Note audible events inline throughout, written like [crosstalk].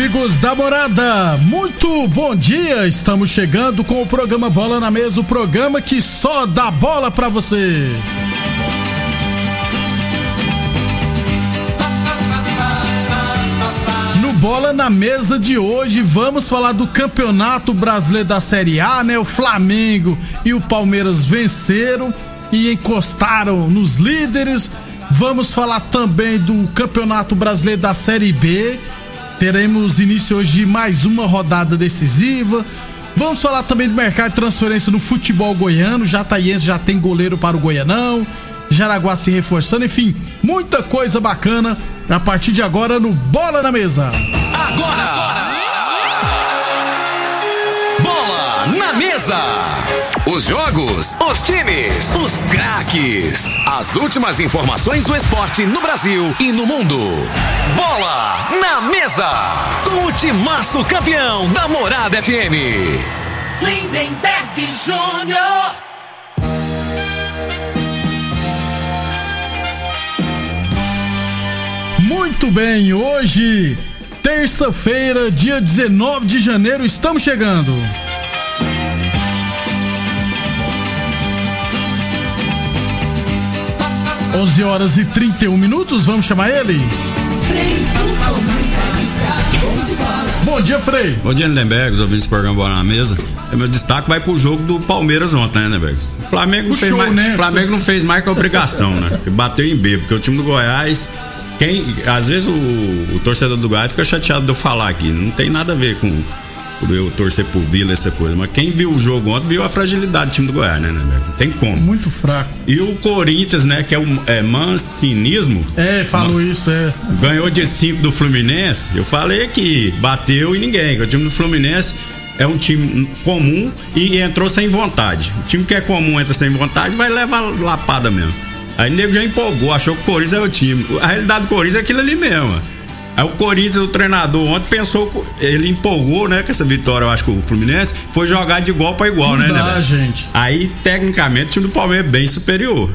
Amigos da morada, muito bom dia! Estamos chegando com o programa Bola na Mesa o programa que só dá bola pra você. No Bola na Mesa de hoje, vamos falar do Campeonato Brasileiro da Série A, né? O Flamengo e o Palmeiras venceram e encostaram nos líderes. Vamos falar também do Campeonato Brasileiro da Série B. Teremos início hoje de mais uma rodada decisiva. Vamos falar também do mercado de transferência no futebol goiano. Jataiense já tem goleiro para o Goianão. Jaraguá se reforçando, enfim, muita coisa bacana a partir de agora no Bola na Mesa. Agora! Bola na mesa! Os jogos, os times, os craques. As últimas informações do esporte no Brasil e no mundo. Bola na mesa! Com o timaço campeão da Morada FM. Lindenberg Júnior. Muito bem, hoje, terça-feira, dia 19 de janeiro, estamos chegando. Onze horas e 31 minutos, vamos chamar ele? Bom dia, Frei. Bom dia, Lindenberg, os ouvintes do programa Bola na Mesa. E meu destaque vai pro jogo do Palmeiras ontem, né, Lindenberg? O Flamengo não, O fez, show, mais, né? Flamengo não fez mais que a obrigação, né? [laughs] Bateu em B, porque o time do Goiás. Quem, às vezes o, o torcedor do Goiás fica chateado de eu falar aqui. Não tem nada a ver com o eu torcer por Vila, essa coisa. Mas quem viu o jogo ontem viu a fragilidade do time do Goiás, né? Não tem como. Muito fraco. E o Corinthians, né, que é o é, mancinismo. É, falou isso, é. ganhou de 5 do Fluminense, eu falei que bateu e ninguém. O time do Fluminense é um time comum e entrou sem vontade. O time que é comum entra sem vontade vai levar lapada mesmo. Aí o nego já empolgou, achou que o Corinthians é o time. A realidade do Corinthians é aquilo ali mesmo. Aí o Corinthians, o treinador ontem pensou, ele empolgou, né, com essa vitória, eu acho que o Fluminense foi jogar de igual para igual, Não né, dá, né, gente. Aí, tecnicamente, o time do Palmeiras é bem superior.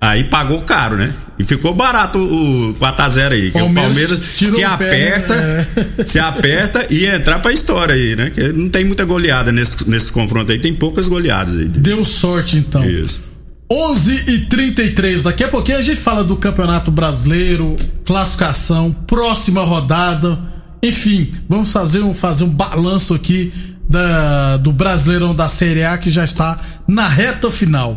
Aí pagou caro, né? E ficou barato o 4x0 aí. Que o Palmeiras Palmeiras se o pé, aperta, né? se aperta e entrar pra história aí, né? Que não tem muita goleada nesse, nesse confronto aí, tem poucas goleadas aí. Deu sorte então. Isso. 11 e 33 daqui a pouquinho a gente fala do Campeonato Brasileiro, classificação, próxima rodada. Enfim, vamos fazer um, fazer um balanço aqui da, do Brasileirão da Série A que já está na reta final.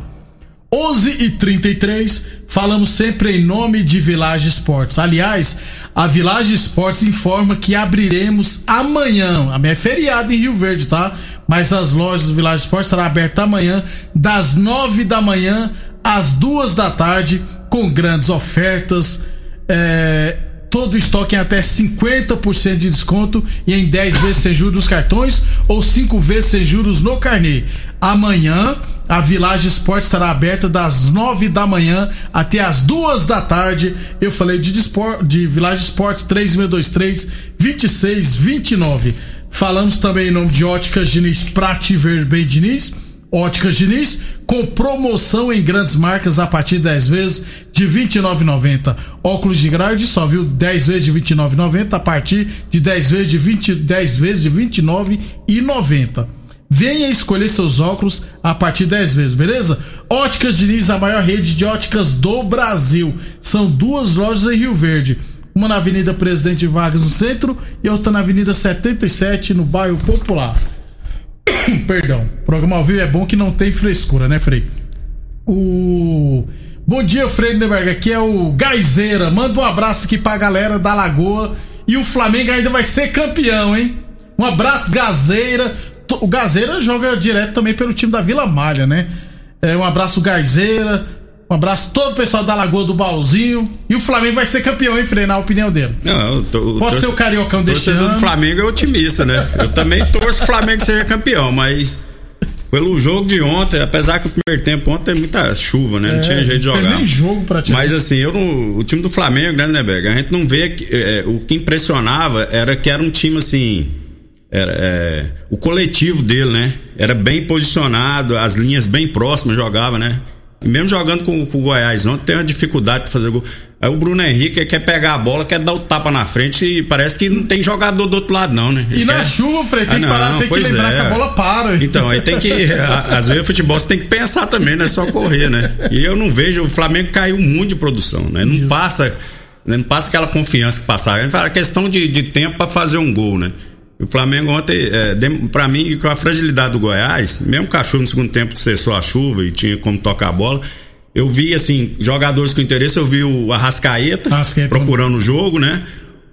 11 e 33 falamos sempre em nome de Village Esportes. Aliás, a Village Esportes informa que abriremos amanhã. Amanhã é feriado em Rio Verde, tá? Mas as lojas do Village Esportes estarão abertas amanhã, das 9 da manhã às duas da tarde, com grandes ofertas. É, todo estoque em até 50% de desconto e em 10 vezes sem juros nos cartões ou 5 vezes sem juros no carnê. Amanhã, a Village Esporte estará aberta das 9 da manhã até as 2 da tarde. Eu falei de, Dispor, de Village Esportes 3623 2629. Falamos também em nome de Óticas Diniz Prate Ver Bem Diniz. Óticas Diniz, com promoção em grandes marcas a partir de 10 vezes de R$ 29,90. Óculos de grau de só, viu? 10 vezes de R$ 29,90 a partir de 10 vezes de 20, 10 vezes de R$ 29,90. Venha escolher seus óculos a partir de 10 vezes, beleza? Óticas Diniz, a maior rede de óticas do Brasil. São duas lojas em Rio Verde. uma na Avenida Presidente Vargas no centro e outra na Avenida 77 no bairro Popular. [coughs] Perdão, programa ao vivo é bom que não tem frescura, né, Frei? O Bom dia, Frei Lindenberg. Aqui é o Gaizeira. Manda um abraço aqui pra galera da Lagoa. E o Flamengo ainda vai ser campeão, hein? Um abraço, Gazeira. O Gazeira joga direto também pelo time da Vila Malha, né? É, um abraço, Gaizeira. Um abraço todo o pessoal da Lagoa do Baúzinho. E o Flamengo vai ser campeão, hein, Frei? Na opinião dele. Não, eu tô- Pode ser o Cariocão deste ano. do Flamengo é otimista, né? Eu também torço o Flamengo seja campeão, mas pelo jogo de ontem, apesar que o primeiro tempo ontem tem muita chuva, né? Não tinha jeito de É, Tem jogar. nem jogo pra tirar. Mas assim, eu não, o time do Flamengo, né, Lindenberg, a gente não vê é, o que impressionava era que era um time assim, era, é, o coletivo dele, né? Era bem posicionado, as linhas bem próximas jogava, né? E mesmo jogando com, com o Goiás ontem, tem uma dificuldade pra fazer gol. Aí o Bruno Henrique quer pegar a bola, quer dar o tapa na frente e parece que não tem jogador do outro lado, não, né? E Ele na quer- chuva, Frei, tem Ah, que parar, não, tem que lembrar é. que a bola para. Então, aí tem que. a- Às vezes o futebol você tem que pensar também, não é só correr, né? E eu não vejo, o Flamengo caiu muito de produção, né? Não passa, né? não passa aquela confiança que passava. A questão de, de tempo pra fazer um gol, né? O Flamengo ontem, é, pra mim, com a fragilidade do Goiás, mesmo a chuva no segundo tempo cessou a chuva e tinha como tocar a bola. Eu vi, assim, jogadores com interesse, eu vi o Arrascaeta, Arrascaeta. procurando o jogo, né?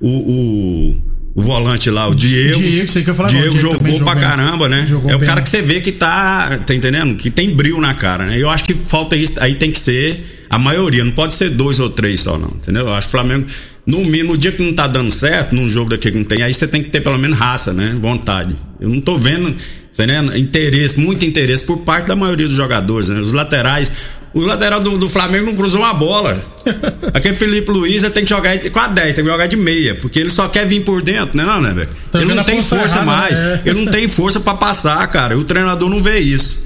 O, o, o volante lá, o Diego. Diego, sei que eu falar Diego Diego também jogou pra jogou bem. caramba, né? Jogou é o bem. cara que você vê que tá, tá entendendo? Que tem brilho na cara, né? Eu acho que falta isso, aí tem que ser a maioria, não pode ser dois ou três só, não, entendeu? Eu acho que o Flamengo, no mínimo, no dia que não tá dando certo, num jogo daqui que não tem, aí você tem que ter pelo menos raça, né? Vontade. Eu não tô vendo, você entendendo? Interesse, muito interesse por parte da maioria dos jogadores, né? Os laterais. O lateral do, do Flamengo não cruzou uma bola. [laughs] Aquele Felipe Luiz tem que jogar com a 10, tem que jogar de meia, porque ele só quer vir por dentro, né, não, né, velho? Tá Ele não tem força errada, mais. né? Ele não tem força pra passar, cara. E o treinador não vê isso.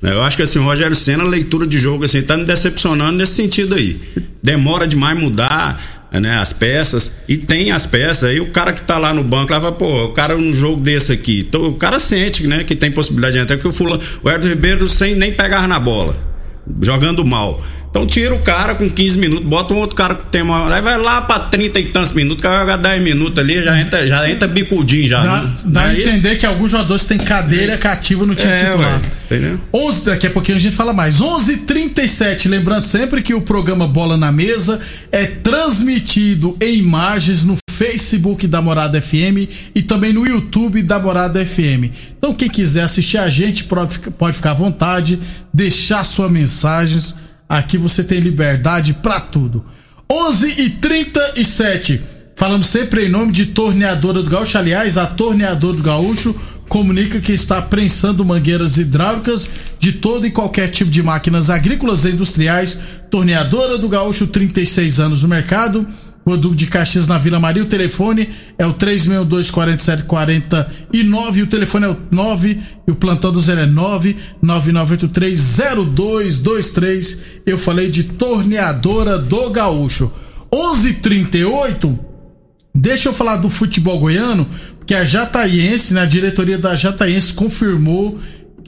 Né, Eu acho que assim, o Rogério Senna, leitura de jogo, assim, tá me decepcionando nesse sentido aí. Demora demais mudar, né, as peças. E tem as peças. Aí o cara que tá lá no banco, lá fala, pô, o cara num jogo desse aqui. Então, o cara sente, né, que tem possibilidade de entrar, porque o fulano, o Everton Ribeiro sem nem pegar na bola. Jogando mal. Então tira o cara com 15 minutos, bota um outro cara que tem uma. Aí vai lá pra 30 e tantos minutos, cara vai jogar 10 minutos ali, já entra, já entra bicudinho já. Dá, né? dá a é isso? entender que alguns jogadores têm cadeira cativa no time É, titular. ué, entendeu? 11, daqui a pouquinho a gente fala mais. 11:37, lembrando sempre que o programa Bola na Mesa é transmitido em imagens no Facebook da Morada FM e também no YouTube da Morada FM. Então quem quiser assistir a gente pode ficar à vontade, deixar suas mensagens. Aqui você tem liberdade pra tudo. 11:37. Falamos sempre em nome de Torneadora do Gaúcho. Aliás, a Torneadora do Gaúcho comunica que está prensando mangueiras hidráulicas de todo e qualquer tipo de máquinas agrícolas e industriais. Torneadora do Gaúcho, 36 anos no mercado. O Duque de Caxias na Vila Maria. O telefone é o 362-4749. O telefone é o 9 e o plantão do zero é 999830223. Eu falei de Torneadora do Gaúcho. 11:38 Deixa eu falar do futebol goiano, porque a Jataiense, né, a diretoria da Jataiense confirmou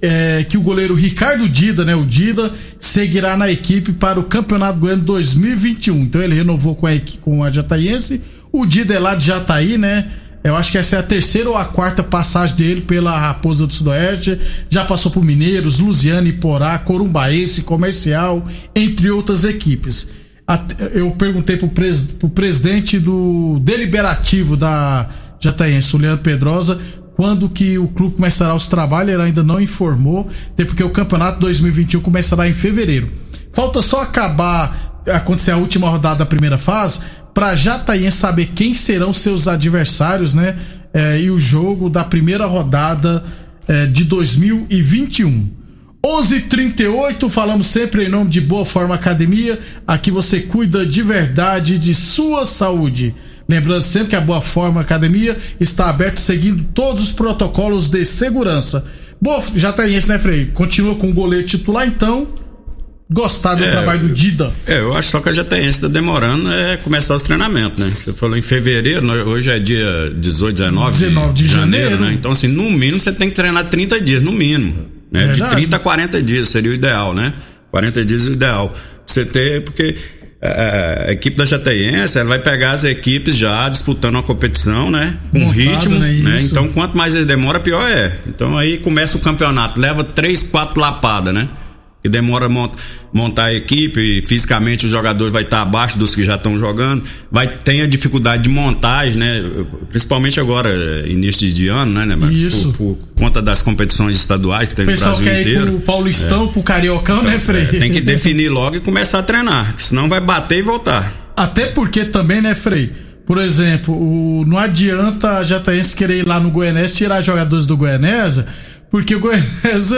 é, que o goleiro Ricardo Dida, né, o Dida, seguirá na equipe para o Campeonato Goiano 2021. Então ele renovou com a, com a Jataiense. O Dida é lá de Jataí, né? Eu acho que essa é a terceira ou a quarta passagem dele pela Raposa do Sudoeste. Já passou por Mineiros, Lusiana, Iporá, Corumbaense, Comercial, entre outras equipes. Eu perguntei pro, pres- pro presidente do deliberativo da Jataense, o Leandro Pedrosa, quando que o clube começará os trabalhos, ele ainda não informou, até porque o campeonato 2021 começará em fevereiro. Falta só acabar, acontecer a última rodada da primeira fase, pra Jataense saber quem serão seus adversários, né? É, e o jogo da primeira rodada é, de 2021. 11:38 falamos sempre em nome de Boa Forma Academia. Aqui você cuida de verdade de sua saúde. Lembrando sempre que a Boa Forma Academia está aberta seguindo todos os protocolos de segurança. Boa, já tem esse, né, Frei? Continua com o goleiro titular, então. Gostar do É, trabalho do Dida. É, eu acho só que a JTS tá demorando é começar os treinamentos, né? Você falou em fevereiro, nós- hoje é dia 18, 19, 19 de janeiro. né? Então, assim, no mínimo você tem que treinar 30 dias, no mínimo. Né? De Verdade. 30 a 40 dias seria o ideal, né? 40 dias é o ideal. Você ter, porque é, a equipe da Jataiense ela vai pegar as equipes já disputando uma competição, né? Com Montado, ritmo, né? né? Então, quanto mais ele demora, pior é. Então aí começa o campeonato, leva três, quatro lapadas, né? E demora mont- montar a equipe, e fisicamente os jogadores vai estar abaixo dos que já estão jogando, vai tem a dificuldade de montagem, né? Principalmente agora, início de ano, né? né? Isso. Por, por conta das competições estaduais que tem O no Brasil quer ir inteiro. pro Paulistão, pro Cariocão, né, Frei? É, tem que [laughs] definir logo e começar a treinar, que senão vai bater e voltar. Até porque também, né, Frei? Por exemplo, o, não adianta a Jataense querer ir lá no Goianese tirar jogadores do Goianese, porque [laughs] o Goianese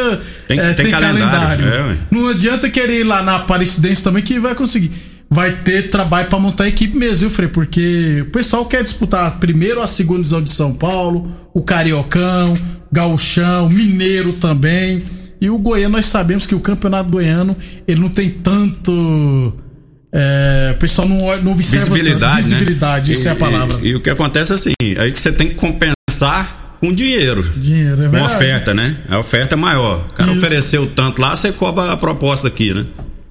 Tem- é, tem calendário, é, ué. não adianta querer ir lá na Aparecidense também que vai conseguir. Vai ter trabalho pra montar a equipe mesmo, viu, Frei? Porque o pessoal quer disputar ou a segunda divisão de São Paulo, o Cariocão, Gauchão, Mineiro também. E o Goiano, nós sabemos que o campeonato goiano, ele não tem tanto. É, o pessoal não, não observa Visibilidade, tanto. né? Visibilidade, isso E- é a palavra. E, e o que acontece é assim, aí que você tem que compensar com dinheiro. Dinheiro, é Com verdade. oferta, né? A oferta é maior. O cara Isso. ofereceu tanto lá, você cobra a proposta aqui, né?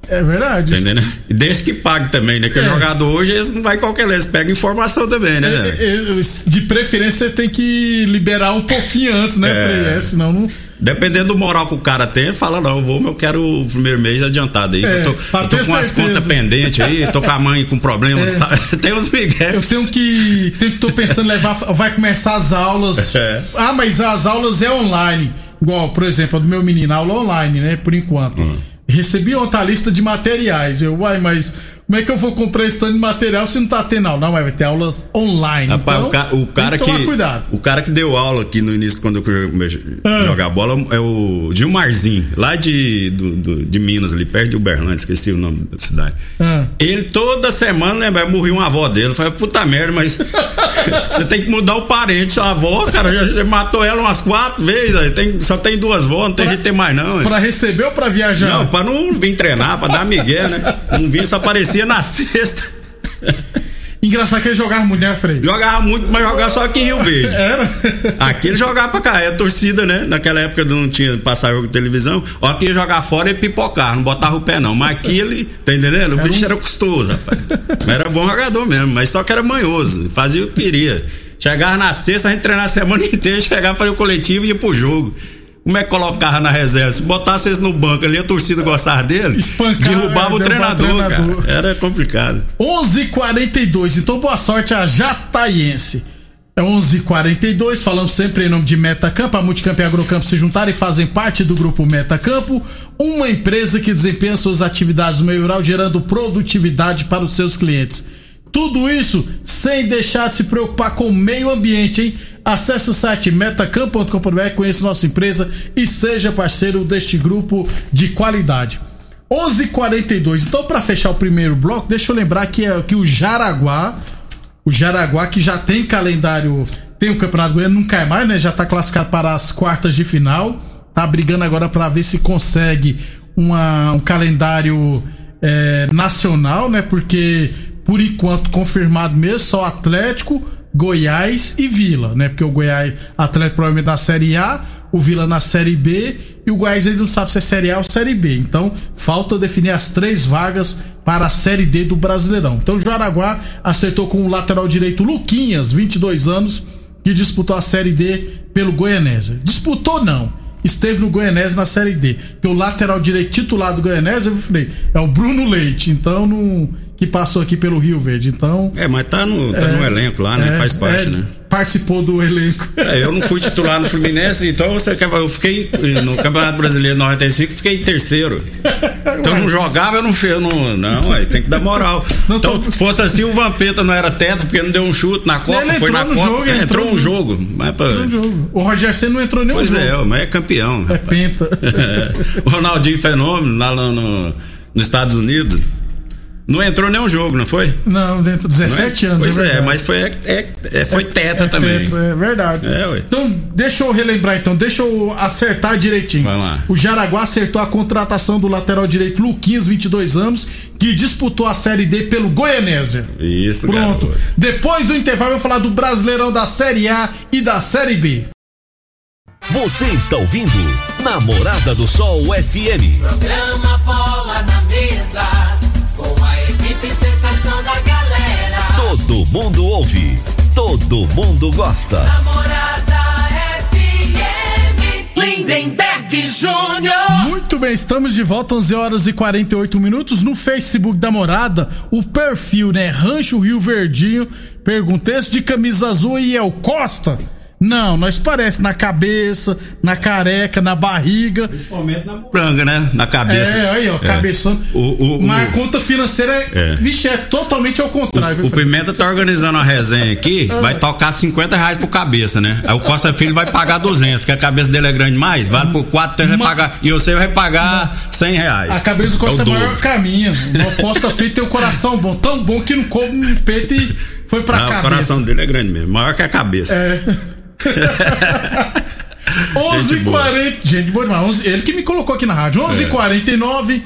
É verdade. Tá entendendo? E desde que pague também, né? Que É. o jogador hoje, eles não vai qualquer vez, pega informação também, né? É, é, De preferência, você tem que liberar um pouquinho antes, né, É. Frei? É, senão não. Dependendo do moral que o cara tem, ele fala, não, eu vou, mas eu quero o primeiro mês adiantado aí. É, eu tô, eu tô com as contas pendentes aí, tô com a mãe com problemas, É. [laughs] Tem uns migué. Eu tenho que. Tenho que tô pensando em levar. Vai começar as aulas. É. Ah, mas as aulas é online. Igual, por exemplo, a do meu menino, aula online, né? Por enquanto. Hum. Recebi ontem a lista de materiais. Eu, uai, mas como é que eu vou comprar esse tanto de material se não tá tendo aula? Não, mas vai ter aula online. Rapaz, então, o, ca- o cara que, cuidado. o cara que deu aula aqui no início quando eu comecei a Ah. jogar bola é o Gilmarzinho, lá de, do, do- de Minas, ali perto de Uberlândia, esqueci o nome da cidade. Ah. Ele toda semana lembra, morreu uma avó dele. Eu falei, puta merda, mas [laughs] você tem que mudar o parente, a avó, cara, já, já matou ela umas quatro vezes, aí tem, só tem duas vós, não tem jeito de ter mais não. Pra receber ou pra viajar? Não, pra não vir treinar, pra dar migué, né? Não vir, só aparecia na sexta. [laughs] Engraçado que ele jogava muito, né, Frei? Jogava muito, mas jogava só aqui em Rio Verde. [laughs] Era. Aqui ele jogava pra cá, é torcida, né? Naquela época não tinha passar jogo de televisão. Ó, aqui ia jogar fora e pipocar, não botava o pé não. Mas aqui ele, tá entendendo? O Era bicho um- era custoso, rapaz. Mas era bom jogador mesmo, mas só que era manhoso, fazia o que queria. Chegava na sexta, a gente treinava a semana [laughs] inteira, chegava, fazia o coletivo e ia pro jogo. Como é que colocava na reserva? Se botasse eles no banco ali, a torcida gostava dele, Espancava, derrubava é, o treinador, treinador. cara. Era complicado. 11:42. Então boa sorte a Jataiense. É 11:42. Falamos sempre em nome de Metacampo. A Multicampo e a Agrocampo se juntaram e fazem parte do grupo Metacampo, uma empresa que desempenha suas atividades no meio rural, gerando produtividade para os seus clientes. Tudo isso sem deixar de se preocupar com o meio ambiente, hein? Acesse o site metacampo.com.br, conheça nossa empresa e seja parceiro deste grupo de qualidade. 11:42. Então, para fechar o primeiro bloco, deixa eu lembrar que, é, que o Jaraguá, o Jaraguá que já tem calendário, tem o Campeonato Goiano, não cai mais, né? Já tá classificado para as quartas de final. Tá brigando agora para ver se consegue uma- um calendário é, nacional, né? Porque por enquanto confirmado mesmo só Atlético, Goiás e Vila, né? Porque o Goiás, Atlético provavelmente na Série A, o Vila na Série B e o Goiás ainda não sabe se é Série A ou Série B. Então, falta definir as três vagas para a Série D do Brasileirão. Então, o Jaraguá acertou com o lateral direito Luquinhas, 22 anos, que disputou a Série D pelo Goianésia. Disputou não. Esteve no Goianese na Série D. Porque o lateral direito titular do Goianese, eu falei, é o Bruno Leite, então não, que passou aqui pelo Rio Verde. Então. É, mas tá no, tá no elenco lá, né? é, Faz parte, é, né? Participou do elenco. É, eu não fui titular no Fluminense, então. Eu fiquei no Campeonato Brasileiro 95, fiquei em terceiro. Então não jogava, eu não eu não. Não, aí tem que dar moral. Não, então, tô- se fosse assim, o Vampeta não era teto, porque não deu um chute na Copa, Ele foi entrou na Copa. jogo, é, entrou entrou um jogo. Mas, pô, No jogo. O Roger Senna não entrou nem pois jogo. é, mas é campeão. É rapaz. penta. [laughs] É. O Ronaldinho Fenômeno, lá no- nos Estados Unidos, não entrou nenhum jogo, não foi? Não, dentro de Não é? 17 anos. Pois é, verdade. mas foi, é, é- foi teta É também. tetra, é verdade. É, ué. Então, deixa eu relembrar então, deixa eu acertar direitinho. Vai lá. O Jaraguá acertou a contratação do lateral direito Luquinhas, 22 anos, que disputou a Série D pelo Goianésia. Isso, Pronto. garoto. Depois do intervalo, eu vou falar do Brasileirão da Série A e da Série B. Você está ouvindo Namorada do Sol FM. Programa Bola na Mesa, Todo mundo ouve, todo mundo gosta. Namorada FM. Lindenberg Júnior. Muito bem, estamos de volta, 11 horas e 48 minutos. No Facebook da morada, o perfil, né? Rancho Rio Verdinho. Pergunta: esse de camisa azul aí é o Costa? Não, nós parece na cabeça, na careca, na barriga. Principalmente na franga, né? Na cabeça. É, aí, ó, cabeção. O, o, o, Mas a conta financeira é, É. vixe, é totalmente ao contrário. o Fred? Pimenta tá organizando uma resenha aqui, Ah. vai tocar 50 reais por cabeça, né? Aí o Costa Filho vai pagar 200, que a cabeça dele é grande demais, vale por 4, então ele vai Ma- pagar, e você vai pagar 100 reais. A cabeça do Costa é é o maior dobro. caminho. O Costa Feito tem um coração bom, tão bom que não come no peito e foi pra Não, cabeça. o coração dele é grande mesmo, maior que a cabeça. É. [laughs] Gente boa. 11h40. Gente, boa demais. 11 Ele que me colocou aqui na rádio. É. 11h49.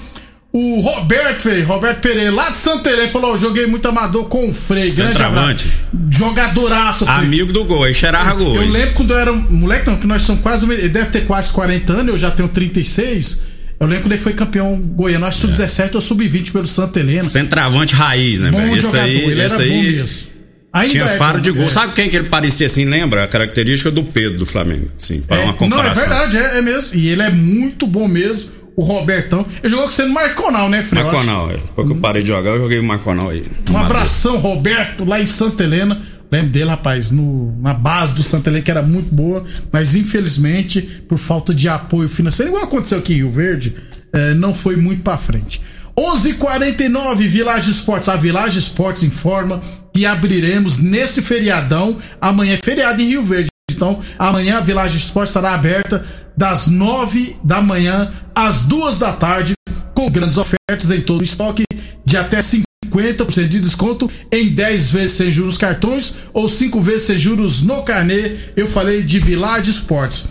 O Roberto, velho, Roberto Pereira, lá de Santa Helena, falou: "Eu joguei muito amador com o Frei. Grande abraço. Jogadoraço, Frei. Amigo do gol, aí cheirava gol. Eu hein? lembro quando eu era moleque, não, que nós somos quase. Ele deve ter quase 40 anos, eu já tenho 36. Eu lembro quando ele foi campeão goiano, acho sub-17 ou sub-20 pelo Santa Helena. Centroavante raiz, né, Bom velho? Jogador, aí, ele era bom aí mesmo. Ainda tinha é faro bom, de gol. é. Sabe quem que ele parecia assim? Lembra? A característica do Pedro do Flamengo. Sim, para É, uma não, é comparação. verdade, é, é mesmo. E ele é muito bom mesmo, o Robertão. Ele jogou com você no Marconal, né, Fred? Marconal, é. Que eu parei de jogar, eu joguei o Marconal aí. Um abração, Roberto, lá em Santa Helena. Lembro dele, rapaz, no, na base do Santa Helena, que era muito boa, mas infelizmente, por falta de apoio financeiro, igual aconteceu aqui em Rio Verde, eh, não foi muito pra frente. 11:49 Village Esportes. A Village Esportes informa que abriremos nesse feriadão. Amanhã é feriado em Rio Verde. Então, amanhã a Village Esportes estará aberta das 9 da manhã às 2 da tarde, com grandes ofertas em todo o estoque de até 50% de desconto em 10 vezes sem juros cartões ou 5 vezes sem juros no carnê. Eu falei de Village Esportes.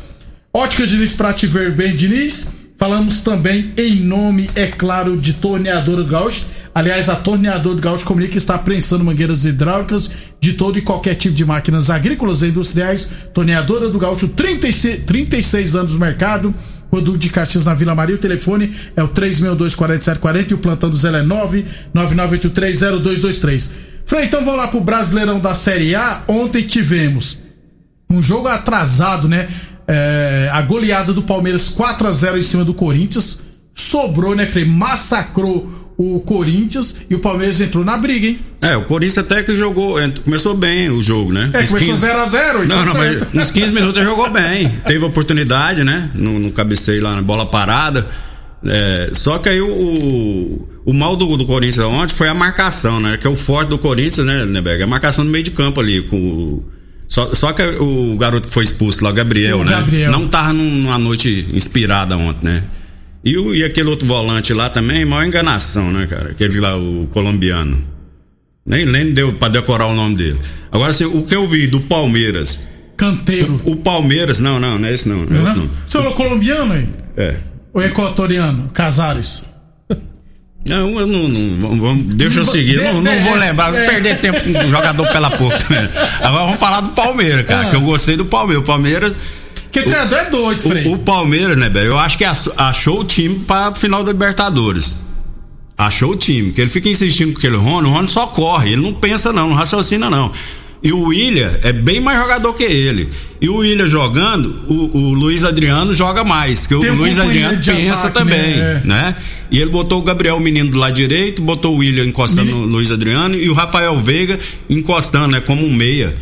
Ótica Diniz pra te ver bem, Diniz. Falamos também em nome, é claro, de Torneadora do Gaúcho. Aliás, a Torneadora do Gaúcho comunica está prensando mangueiras hidráulicas de todo e qualquer tipo de máquinas agrícolas e industriais. Torneadora do Gaúcho, 36, 36 anos no mercado. Produto de Caxias na Vila Maria. O telefone é o 362-4740 e o plantão do Zé é 999830223. Frei, então vamos lá pro Brasileirão da Série A. Ontem tivemos um jogo atrasado, né? É, a goleada do Palmeiras 4 a 0 em cima do Corinthians. Sobrou, né, Frei? Massacrou o Corinthians e o Palmeiras entrou na briga, hein? É, o Corinthians até que jogou, começou bem o jogo, né? É, Nos começou 15 0x0, Não, não, mas certo. nos 15 minutos jogou bem. [laughs] Teve oportunidade, né? No, no cabeceio lá na bola parada. É, só que aí o, o, o mal do, do Corinthians ontem foi a marcação, né? Que é o forte do Corinthians, né, Neberg? A marcação no meio de campo ali. Com o, só, só que o garoto que foi expulso lá, o Gabriel, O né? Gabriel. Não tava num- numa noite inspirada ontem, né? E, o, e aquele outro volante lá também, maior enganação, né, cara? Aquele lá, o colombiano. Nem, nem deu pra decorar o nome dele. Agora, assim, o que eu vi do Palmeiras. Canteiro. O Palmeiras, não, não, não é esse não. Não, é não. Você falou colombiano aí? É. Ou equatoriano? Casares. Não, eu não, não vamos, deixa eu seguir. Não, não vou lembrar, vou perder tempo com o jogador pela porta. [laughs] Agora vamos falar do Palmeiras, cara, Ah. que eu gostei do Palmeiras. O Palmeiras. Que treinador é doido, Frei. O, o Palmeiras, né, velho? Eu acho que ach- achou o time pra final da Libertadores. Achou o time, que ele fica insistindo com aquele Rony, o Rony só corre, ele não pensa não, não raciocina não. E o William é bem mais jogador que ele. E o William jogando, o, o Luiz Adriano joga mais, que o Luiz Adriano pensa ataque, também, né? né? E ele botou o Gabriel Menino do lado direito, botou o William encostando no Luiz Adriano e o Rafael Veiga encostando, né, como um meia.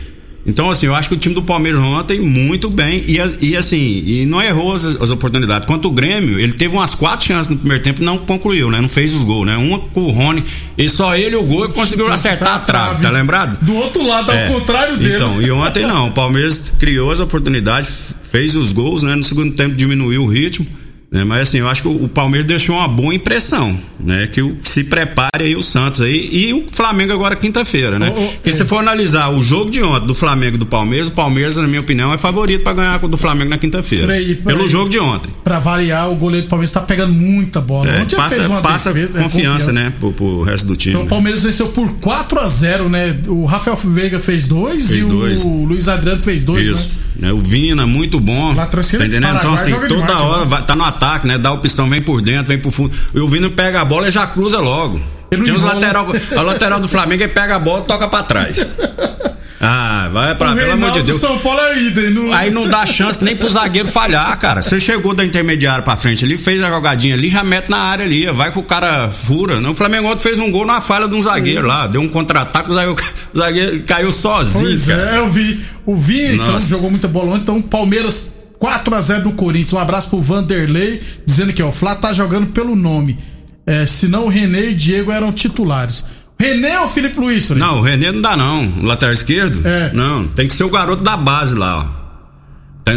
Então, assim, eu acho que o time do Palmeiras ontem muito bem e, e assim, e não errou as, as oportunidades. Quanto o Grêmio, ele teve umas quatro chances no primeiro tempo e não concluiu, né? Não fez os gols, né? Uma com o Rony, e só ele o gol e conseguiu acertar a trave, tá lembrado? Do outro lado, ao É. contrário dele. Então, e ontem não, o Palmeiras criou as oportunidades, fez os gols, né? No segundo tempo diminuiu o ritmo, né? Mas assim, eu acho que o Palmeiras deixou uma boa impressão, né? Que o, se prepare aí o Santos aí e o Flamengo agora quinta-feira, né? Ô, Porque é. se for analisar o jogo de ontem do Flamengo e do Palmeiras, o Palmeiras, na minha opinião, é favorito pra ganhar do Flamengo na quinta-feira. Pelo peraí. jogo de ontem. Pra variar, o goleiro do Palmeiras tá pegando muita bola. É, Ontem passa fez uma passa defesa, é, confiança, né? Pro, pro resto do time. Então o Palmeiras venceu por 4 a 0 né? O Rafael Veiga fez dois Fez e dois. o Luiz Adriano fez dois, Isso. né? Né? O Vina, muito bom. Esquerdo, tá entendendo? Então, assim, toda demais, hora né? vai, tá no ataque, né? Dá opção, vem por dentro, vem por fundo. E o Vina pega a bola e já cruza logo. Tem enrola. lateral, a lateral do Flamengo ele pega a bola e toca pra trás. Ah, vai pra, O pelo amor de Reinaldo Deus. São Paulo é. Não... Aí não dá chance nem pro zagueiro falhar, cara. Você chegou da intermediária pra frente ali, fez a jogadinha ali, já mete na área ali, vai que o cara fura. Não, O Flamengo ontem fez um gol na falha de um zagueiro lá, deu um contra-ataque, o zagueiro, o zagueiro caiu sozinho, Pois cara. é, eu vi. O Vinha, então, jogou muita bola ontem. Então, Palmeiras 4x0 no Corinthians. Um abraço pro Vanderlei, dizendo que ó, o Flá tá jogando pelo nome. É, senão o René e o Diego eram titulares. René ou Felipe Luiz? Não, o René não dá não, o lateral esquerdo. É. Não, tem que ser o garoto da base lá, ó.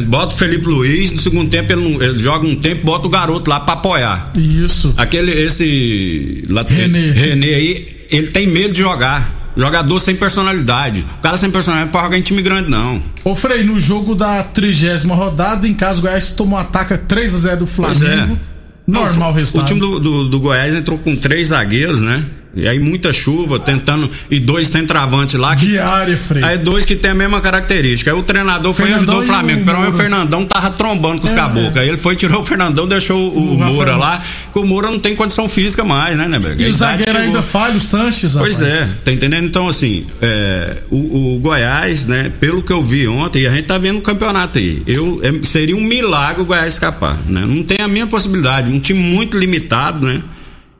Bota o Felipe Luiz, no segundo tempo ele, não- ele joga um tempo, bota o garoto lá pra apoiar. Isso. Aquele, esse René. René aí, ele tem medo de jogar. Jogador sem personalidade. O cara sem personalidade não pode jogar em time grande, não. Ô Frei, no jogo da trigésima rodada, em casa o Goiás tomou ataca 3x0 do Pois Flamengo. é. Normal Não, o o resultado. time do, do, do Goiás entrou com três zagueiros, né? E aí muita chuva, tentando. E dois centroavantes lá. Que, Diária, Frei. aí dois que tem a mesma característica. Aí o treinador foi e Fernandão ajudou o Flamengo. Pelo menos o. Fernandão tava trombando com os É, caboclos. é. Aí ele foi, tirou o Fernandão, deixou o, o Moura lá. Porque o Moura não tem condição física mais, né, né? E A o zagueiro chegou. ainda falha, o Sanches, Pois rapaz. é, tá entendendo? Então, assim, é, o, o Goiás, né, pelo que eu vi ontem, e a gente tá vendo o campeonato aí, eu, é, seria um milagre o Goiás escapar, né? Não tem a minha possibilidade, um time muito limitado, né?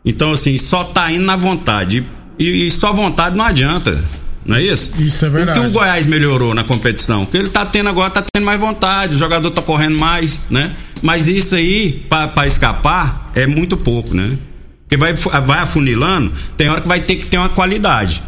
Então, assim, só tá indo na vontade. E, e só vontade não adianta. Não é isso? Isso é verdade. O que o Goiás melhorou na competição? O que ele tá tendo agora, tá tendo mais vontade, o jogador tá correndo mais, né? Mas isso aí, pra, pra escapar, é muito pouco, né? Porque vai, vai afunilando, tem hora que vai ter que ter uma qualidade.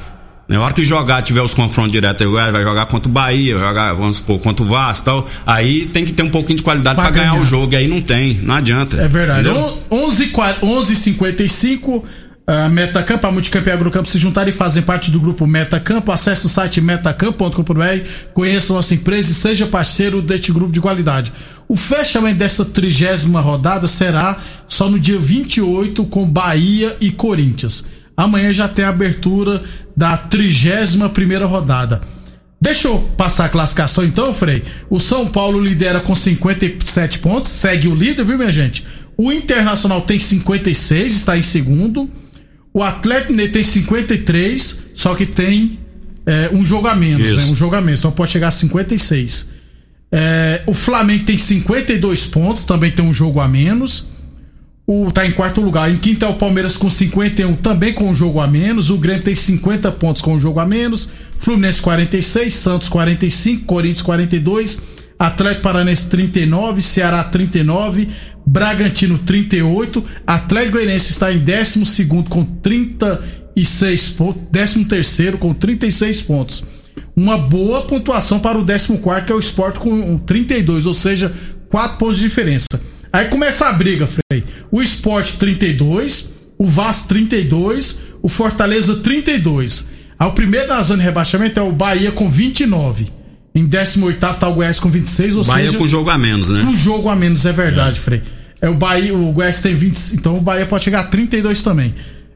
Na hora que jogar, tiver os confrontos diretos, Goiás vai jogar contra o Bahia, vai jogar, vamos supor, contra o Vasco e tal. Aí tem que ter um pouquinho de qualidade pra ganhar, ganhar. o jogo. E aí não tem, não adianta. É verdade. Entendeu? 11 11:55 a Metacampo, a Multicampo e a Agrocampo se juntarem e fazem parte do grupo Metacampo. Acesse o site metacampo.com.br, conheça a nossa empresa e seja parceiro deste grupo de qualidade. O fechamento dessa trigésima rodada será só no dia 28 com Bahia e Corinthians. Amanhã já tem a abertura da trigésima primeira rodada. Deixa eu passar a classificação então, Frei. O São Paulo lidera com 57 pontos, segue o líder, viu, minha gente? O Internacional tem 56, está em segundo. O Atlético Mineiro tem 53, só que tem é, um jogo a menos, né? Um jogo a menos, então pode chegar a 56. É, o Flamengo tem 52 pontos, também tem um jogo a menos. O, tá em quarto lugar. Em quinto é o Palmeiras com 51, também com um jogo a menos. O Grêmio tem 50 pontos com um jogo a menos. Fluminense 46, Santos 45, Corinthians 42, Atlético Paranense 39, Ceará 39, Bragantino 38, Atlético Goianiense está em 12 com 36 pontos, 13 terceiro com 36 pontos. Uma boa pontuação para o 14 que é o Sport com 32, ou seja, 4 pontos de diferença. Aí começa a briga, Frei. O Sport 32, o Vasco 32, o Fortaleza 32. Aí o primeiro na zona de rebaixamento é o Bahia com 29. Em 18 tá o Goiás com 26, ou Bahia seja, com jogo a menos, né? um jogo a menos, é verdade, Frei. É o Bahia, o Goiás tem 20, então o Bahia pode chegar a 32 também.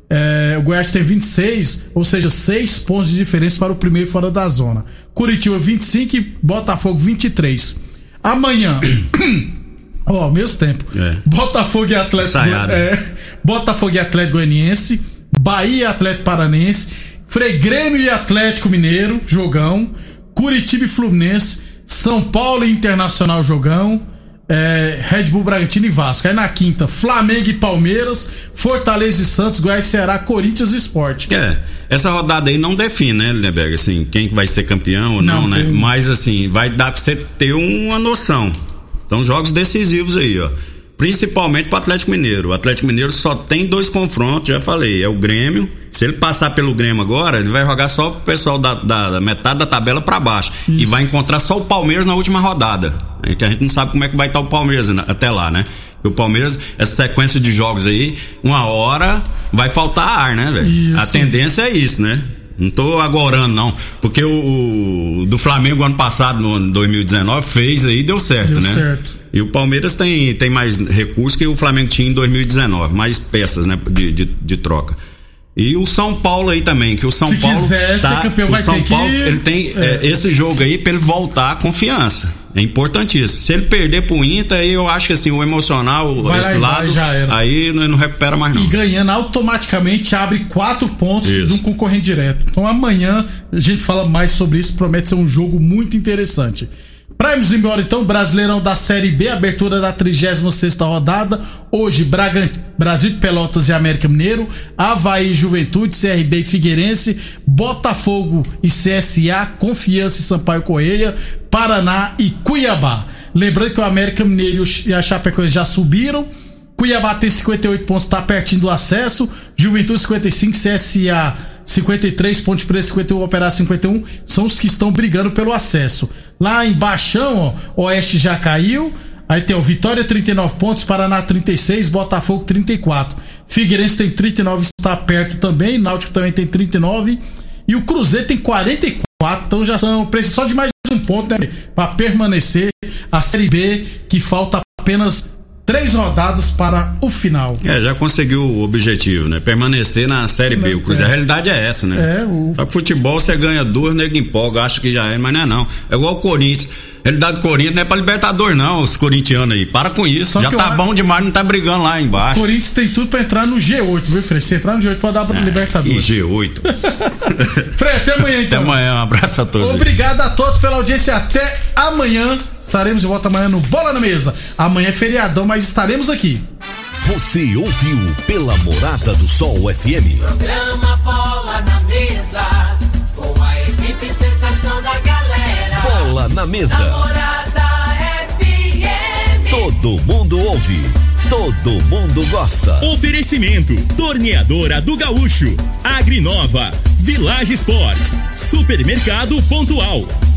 É, o Goiás tem 26, ou seja, 6 pontos de diferença para o primeiro fora da zona. Curitiba 25 e Botafogo 23. Amanhã, ó, ao mesmo tempo. É. Botafogo e Atlético, é, Botafogo e Atlético Goianiense, Bahia e Atlético Paranense, Frei Grêmio e Atlético Mineiro, jogão, Curitiba e Fluminense, São Paulo e Internacional, jogão, é, Red Bull Bragantino e Vasco. Aí na quinta, Flamengo e Palmeiras, Fortaleza e Santos, Goiás, Ceará, Corinthians e Sport. É, essa rodada aí não define, né, Lindeberg, assim, quem que vai ser campeão ou não, Não, né? tem- Mas assim, vai dar pra você ter uma noção. Então, jogos decisivos aí, ó. Principalmente pro Atlético Mineiro. O Atlético Mineiro só tem dois confrontos, já falei, é o Grêmio. Se ele passar pelo Grêmio agora, ele vai jogar só pro pessoal da, da- da metade da tabela pra baixo. E vai encontrar só o Palmeiras na última rodada. É que a gente não sabe como é que vai estar o Palmeiras na- até lá, né? O Palmeiras, essa sequência de jogos aí, uma hora vai faltar ar, né, velho? Isso. A tendência é isso, né? Não tô agorando, não. Porque o, o do Flamengo ano passado, no ano 2019, fez aí e deu certo, Deu né? certo. E o Palmeiras tem, tem mais recursos que o Flamengo tinha em 2019, mais peças, né? De, de, de troca. E o São Paulo aí também, que o São Se Paulo. quiser ser campeão, o vai São ter que- Paulo, ele tem é. é, esse jogo aí pra ele voltar a confiança. É importantíssimo. Se ele perder pro Inter, aí eu acho que assim, o emocional, Vai esse vai, lado, era. aí não, não recupera mais não. E ganhando automaticamente abre quatro pontos Isso. de um concorrente direto. Então amanhã a gente fala mais sobre isso. Promete ser um jogo muito interessante. Pra irmos embora então, Brasileirão da Série B, abertura da 36 rodada. Hoje, Bragan... Brasil de Pelotas e América Mineiro, Havaí Juventude, CRB e Figueirense, Botafogo e CSA, Confiança e Sampaio Correia, Paraná e Cuiabá. Lembrando que o América Mineiro e a Chapecoense já subiram. Cuiabá tem 58 pontos, tá pertinho do acesso. Juventude 55, CSA 53, Ponte Preta 51, Operário 51, são os que estão brigando pelo acesso. Lá embaixo, ó, Oeste já caiu. Aí tem o Vitória 39 pontos, Paraná 36, Botafogo 34. Figueirense tem 39, está perto também. Náutico também tem 39. E o Cruzeiro tem 44. Então já são. Precisa só de mais um ponto, né? Para permanecer a Série B, que falta apenas três rodadas para o final. É, já conseguiu o objetivo, né? Permanecer na Série B. O Cruzeiro, a realidade é essa, né? É, o- Só que futebol você ganha duas, nego empolga, acha que já é, mas não é não. É igual o Corinthians. A realidade do Corinthians não é pra Libertador, não, os corintianos aí. Para com isso. Só já tá eu- bom demais, não tá brigando lá O embaixo. Corinthians tem tudo pra entrar no G8, viu, Fred? Se entrar no G8 pode dar pra E Libertadores. G8. [laughs] Fred, até amanhã Até então. amanhã, um abraço a todos. aí. Obrigado a todos pela audiência. Até amanhã. Estaremos de volta amanhã no Bola na Mesa. Amanhã é feriadão, mas estaremos aqui. Você ouviu pela Morada do Sol FM. Programa Bola na Mesa, com a equipe sensação da galera. Bola na Mesa. Morada FM. Todo mundo ouve. Todo mundo gosta. Oferecimento: Torneadora do Gaúcho, Agrinova, Village Sports, Supermercado Pontual,